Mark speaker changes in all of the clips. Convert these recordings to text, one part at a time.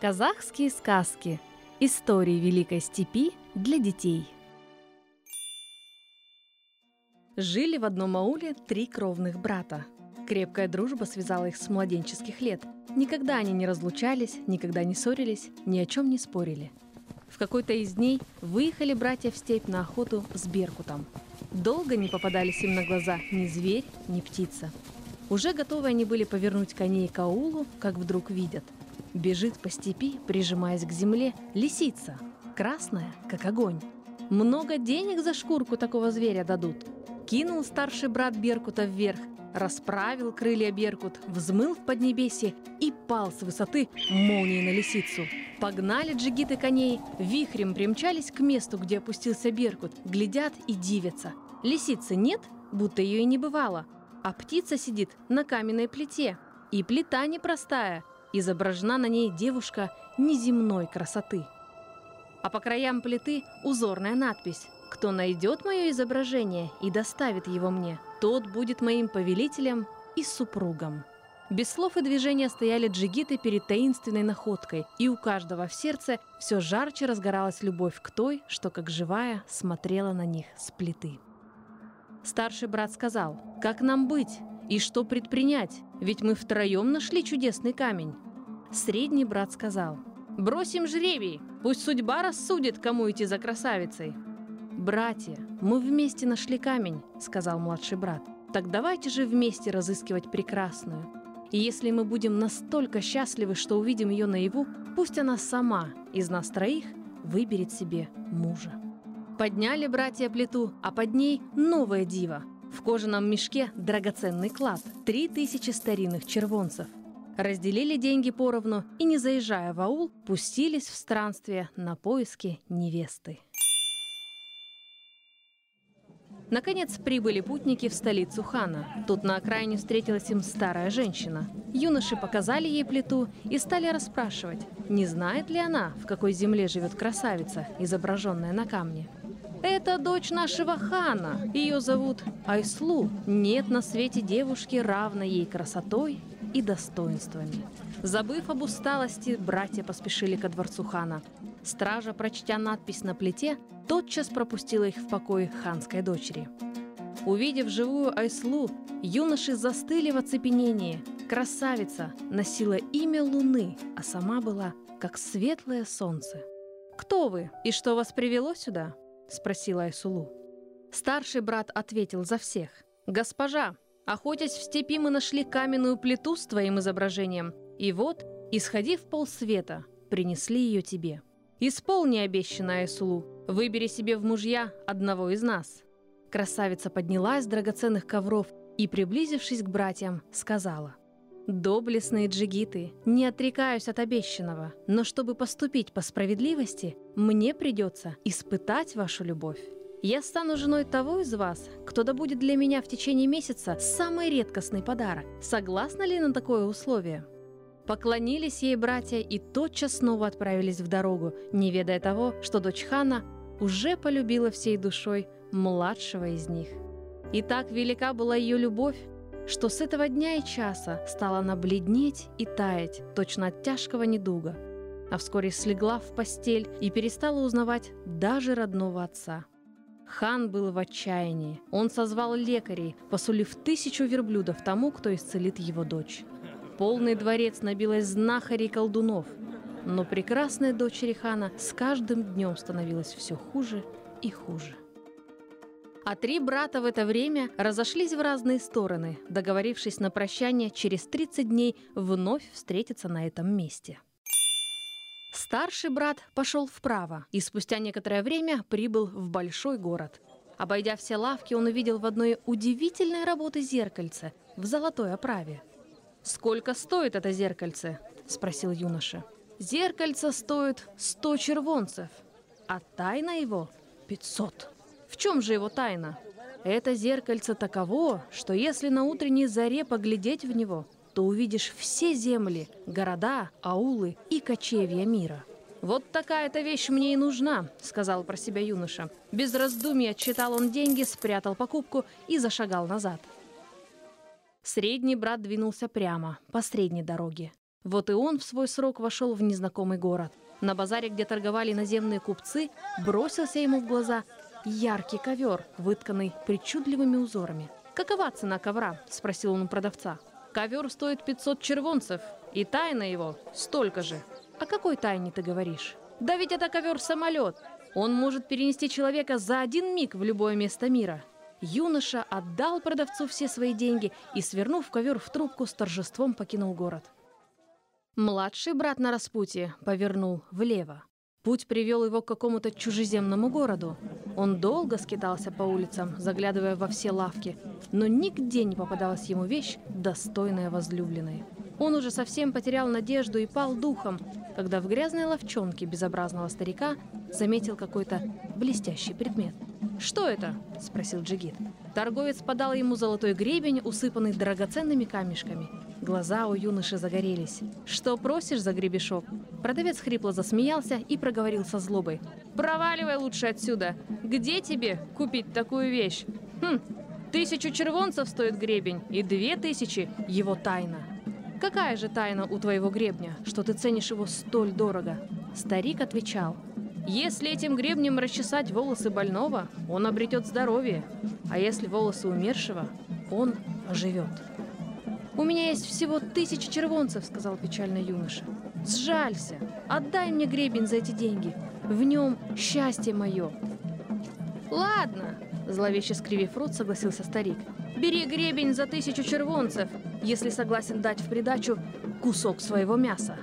Speaker 1: Казахские сказки. Истории Великой Степи для детей. Жили в одном ауле три кровных брата. Крепкая дружба связала их с младенческих лет. Никогда они не разлучались, никогда не ссорились, ни о чем не спорили. В какой-то из дней выехали братья в степь на охоту с Беркутом. Долго не попадались им на глаза ни зверь, ни птица. Уже готовы они были повернуть коней к аулу, как вдруг видят – Бежит по степи, прижимаясь к земле, лисица, красная, как огонь. Много денег за шкурку такого зверя дадут. Кинул старший брат Беркута вверх, расправил крылья Беркут, взмыл в поднебесье и пал с высоты молнией на лисицу. Погнали джигиты коней, вихрем примчались к месту, где опустился Беркут, глядят и дивятся. Лисицы нет, будто ее и не бывало, а птица сидит на каменной плите. И плита непростая, Изображена на ней девушка неземной красоты. А по краям плиты узорная надпись «Кто найдет мое изображение и доставит его мне, тот будет моим повелителем и супругом». Без слов и движения стояли джигиты перед таинственной находкой, и у каждого в сердце все жарче разгоралась любовь к той, что как живая смотрела на них с плиты. Старший брат сказал, «Как нам быть? И что предпринять? Ведь мы втроем нашли чудесный камень. Средний брат сказал, «Бросим жребий, пусть судьба рассудит, кому идти за красавицей». «Братья, мы вместе нашли камень», — сказал младший брат. «Так давайте же вместе разыскивать прекрасную. И если мы будем настолько счастливы, что увидим ее наяву, пусть она сама из нас троих выберет себе мужа». Подняли братья плиту, а под ней новое диво — в кожаном мешке драгоценный клад, три тысячи старинных червонцев. Разделили деньги поровну и, не заезжая в аул, пустились в странствие на поиски невесты. Наконец прибыли путники в столицу хана. Тут на окраине встретилась им старая женщина. Юноши показали ей плиту и стали расспрашивать, не знает ли она, в какой земле живет красавица, изображенная на камне. Это дочь нашего хана. Ее зовут Айслу. Нет на свете девушки, равной ей красотой и достоинствами. Забыв об усталости, братья поспешили ко дворцу хана. Стража, прочтя надпись на плите, тотчас пропустила их в покой ханской дочери. Увидев живую Айслу, юноши застыли в оцепенении. Красавица носила имя Луны, а сама была как светлое солнце. «Кто вы и что вас привело сюда?» — спросила Айсулу. Старший брат ответил за всех. «Госпожа, охотясь в степи, мы нашли каменную плиту с твоим изображением, и вот, исходив полсвета, принесли ее тебе. Исполни обещанное Айсулу, выбери себе в мужья одного из нас». Красавица поднялась с драгоценных ковров и, приблизившись к братьям, сказала — Доблестные джигиты, не отрекаюсь от обещанного, но чтобы поступить по справедливости, мне придется испытать вашу любовь. Я стану женой того из вас, кто добудет для меня в течение месяца самый редкостный подарок. Согласна ли на такое условие? Поклонились ей братья и тотчас снова отправились в дорогу, не ведая того, что дочь хана уже полюбила всей душой младшего из них. И так велика была ее любовь, что с этого дня и часа стала она бледнеть и таять, точно от тяжкого недуга, а вскоре слегла в постель и перестала узнавать даже родного отца. Хан был в отчаянии. Он созвал лекарей, посулив тысячу верблюдов тому, кто исцелит его дочь. Полный дворец набилось знахарей колдунов, но прекрасная дочери хана с каждым днем становилась все хуже и хуже. А три брата в это время разошлись в разные стороны, договорившись на прощание через 30 дней вновь встретиться на этом месте. Старший брат пошел вправо и спустя некоторое время прибыл в большой город. Обойдя все лавки, он увидел в одной удивительной работы зеркальце в золотой оправе. «Сколько стоит это зеркальце?» – спросил юноша. «Зеркальце стоит 100 червонцев, а тайна его – 500». В чем же его тайна? Это зеркальце таково, что если на утренней заре поглядеть в него, то увидишь все земли, города, аулы и кочевья мира. «Вот такая-то вещь мне и нужна», — сказал про себя юноша. Без раздумий отчитал он деньги, спрятал покупку и зашагал назад. Средний брат двинулся прямо, по средней дороге. Вот и он в свой срок вошел в незнакомый город. На базаре, где торговали наземные купцы, бросился ему в глаза яркий ковер, вытканный причудливыми узорами. «Какова цена ковра?» – спросил он у продавца. «Ковер стоит 500 червонцев, и тайна его столько же». «О какой тайне ты говоришь?» «Да ведь это ковер-самолет. Он может перенести человека за один миг в любое место мира». Юноша отдал продавцу все свои деньги и, свернув ковер в трубку, с торжеством покинул город. Младший брат на распутье повернул влево. Путь привел его к какому-то чужеземному городу. Он долго скитался по улицам, заглядывая во все лавки, но нигде не попадалась ему вещь, достойная возлюбленной. Он уже совсем потерял надежду и пал духом, когда в грязной ловчонке безобразного старика заметил какой-то блестящий предмет. «Что это?» – спросил Джигит. Торговец подал ему золотой гребень, усыпанный драгоценными камешками. Глаза у юноши загорелись. «Что просишь за гребешок?» Продавец хрипло засмеялся и проговорил со злобой. «Проваливай лучше отсюда! Где тебе купить такую вещь? Хм, тысячу червонцев стоит гребень, и две тысячи – его тайна!» «Какая же тайна у твоего гребня, что ты ценишь его столь дорого?» Старик отвечал. «Если этим гребнем расчесать волосы больного, он обретет здоровье, а если волосы умершего, он оживет». «У меня есть всего тысяча червонцев», — сказал печально юноша. «Сжалься, отдай мне гребень за эти деньги. В нем счастье мое». «Ладно», — зловеще скривив рот, согласился старик. «Бери гребень за тысячу червонцев, если согласен дать в придачу кусок своего мяса.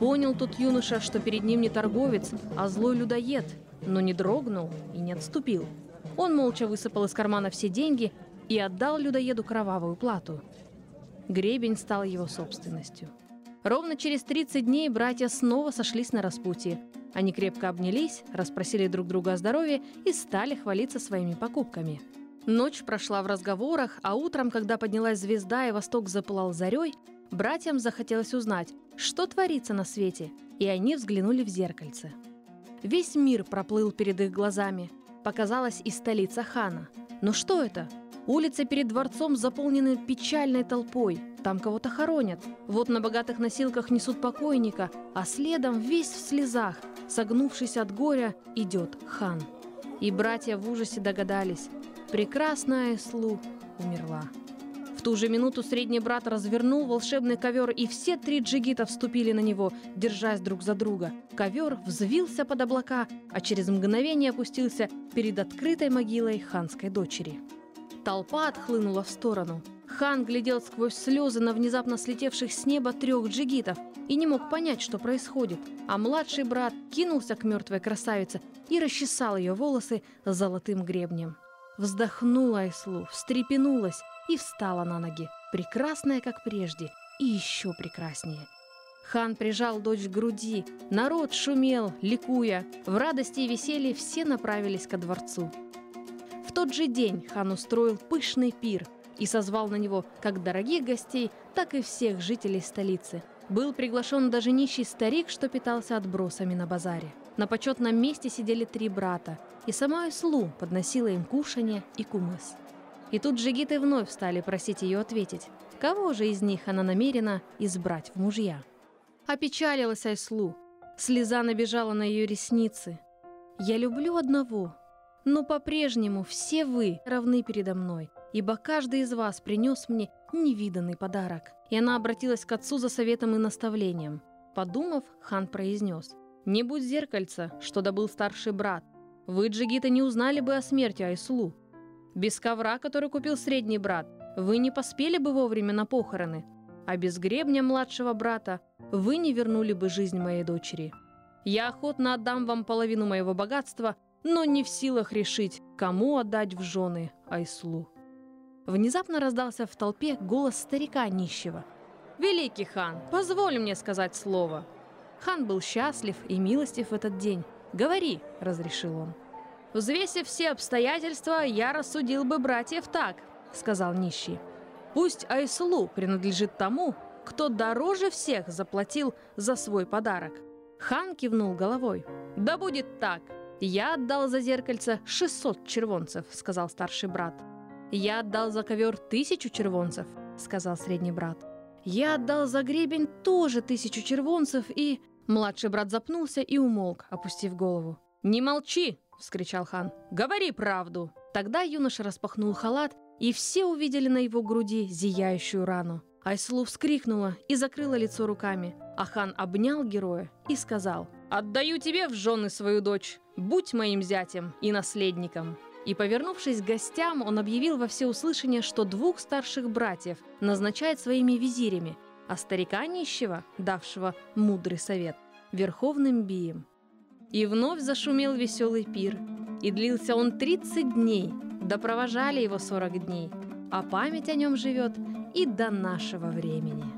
Speaker 1: Понял тот юноша, что перед ним не торговец, а злой людоед, но не дрогнул и не отступил. Он молча высыпал из кармана все деньги и отдал людоеду кровавую плату. Гребень стал его собственностью. Ровно через 30 дней братья снова сошлись на распутье. Они крепко обнялись, расспросили друг друга о здоровье и стали хвалиться своими покупками – Ночь прошла в разговорах, а утром, когда поднялась звезда и восток запылал зарей, братьям захотелось узнать, что творится на свете, и они взглянули в зеркальце. Весь мир проплыл перед их глазами. Показалась и столица хана. Но что это? Улицы перед дворцом заполнены печальной толпой. Там кого-то хоронят. Вот на богатых носилках несут покойника, а следом весь в слезах, согнувшись от горя, идет хан. И братья в ужасе догадались, Прекрасная Эслу умерла. В ту же минуту средний брат развернул волшебный ковер, и все три джигита вступили на него, держась друг за друга. Ковер взвился под облака, а через мгновение опустился перед открытой могилой ханской дочери. Толпа отхлынула в сторону. Хан глядел сквозь слезы на внезапно слетевших с неба трех джигитов и не мог понять, что происходит. А младший брат кинулся к мертвой красавице и расчесал ее волосы золотым гребнем. Вздохнула Айслу, встрепенулась и встала на ноги, прекрасная, как прежде, и еще прекраснее. Хан прижал дочь к груди, народ шумел, ликуя. В радости и веселье все направились ко дворцу. Тот же день хан устроил пышный пир и созвал на него как дорогих гостей, так и всех жителей столицы. Был приглашен даже нищий старик, что питался отбросами на базаре. На почетном месте сидели три брата, и сама Ислу подносила им кушанье и кумыс. И тут джигиты вновь стали просить ее ответить, кого же из них она намерена избрать в мужья. Опечалилась Айслу. Слеза набежала на ее ресницы. «Я люблю одного, но по-прежнему все вы равны передо мной, ибо каждый из вас принес мне невиданный подарок». И она обратилась к отцу за советом и наставлением. Подумав, хан произнес – не будь зеркальца, что добыл старший брат. Вы, джигиты, не узнали бы о смерти Айслу. Без ковра, который купил средний брат, вы не поспели бы вовремя на похороны. А без гребня младшего брата вы не вернули бы жизнь моей дочери. Я охотно отдам вам половину моего богатства, но не в силах решить, кому отдать в жены Айслу. Внезапно раздался в толпе голос старика нищего. «Великий хан, позволь мне сказать слово!» Хан был счастлив и милостив в этот день. «Говори», — разрешил он. «Взвесив все обстоятельства, я рассудил бы братьев так», — сказал нищий. «Пусть Айслу принадлежит тому, кто дороже всех заплатил за свой подарок». Хан кивнул головой. «Да будет так. Я отдал за зеркальце 600 червонцев», — сказал старший брат. «Я отдал за ковер тысячу червонцев», — сказал средний брат. Я отдал за гребень тоже тысячу червонцев и...» Младший брат запнулся и умолк, опустив голову. «Не молчи!» — вскричал хан. «Говори правду!» Тогда юноша распахнул халат, и все увидели на его груди зияющую рану. Айслу вскрикнула и закрыла лицо руками, а хан обнял героя и сказал «Отдаю тебе в жены свою дочь, будь моим зятем и наследником». И, повернувшись к гостям, он объявил во всеуслышание, что двух старших братьев назначает своими визирями, а старика нищего, давшего мудрый совет, верховным бием. И вновь зашумел веселый пир, и длился он 30 дней, да провожали его 40 дней, а память о нем живет и до нашего времени.